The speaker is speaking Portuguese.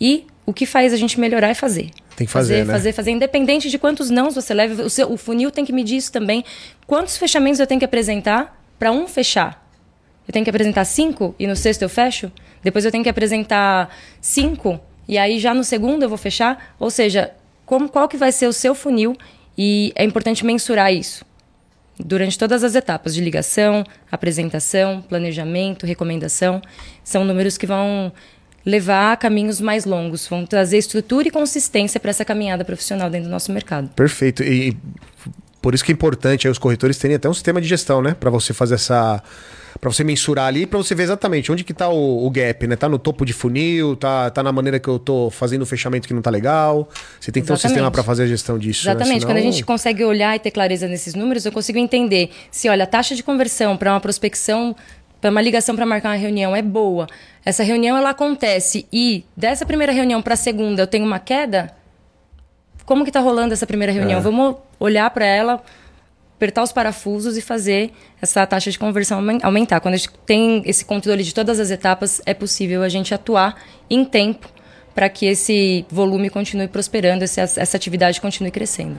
E o que faz a gente melhorar é fazer. Tem que fazer, fazer, né? fazer, fazer. Independente de quantos nãos você leva, o, seu, o funil tem que medir isso também. Quantos fechamentos eu tenho que apresentar para um fechar? Eu tenho que apresentar cinco e no sexto eu fecho? Depois eu tenho que apresentar cinco e aí já no segundo eu vou fechar? Ou seja, como, qual que vai ser o seu funil? E é importante mensurar isso durante todas as etapas de ligação, apresentação, planejamento, recomendação. São números que vão levar a caminhos mais longos, vão trazer estrutura e consistência para essa caminhada profissional dentro do nosso mercado. Perfeito. E por isso que é importante os corretores terem até um sistema de gestão, né? Para você fazer essa para você mensurar ali, para você ver exatamente onde que tá o, o, gap, né? Tá no topo de funil, tá, tá na maneira que eu tô fazendo o fechamento que não tá legal. Você tem que exatamente. ter um sistema para fazer a gestão disso. Né? Exatamente. Né? Senão... Quando a gente consegue olhar e ter clareza nesses números, eu consigo entender se, olha, a taxa de conversão para uma prospecção, para uma ligação para marcar uma reunião é boa. Essa reunião ela acontece e dessa primeira reunião para a segunda eu tenho uma queda. Como que tá rolando essa primeira reunião? É. Vamos olhar para ela apertar os parafusos e fazer essa taxa de conversão aumentar. Quando a gente tem esse controle de todas as etapas, é possível a gente atuar em tempo para que esse volume continue prosperando, essa atividade continue crescendo.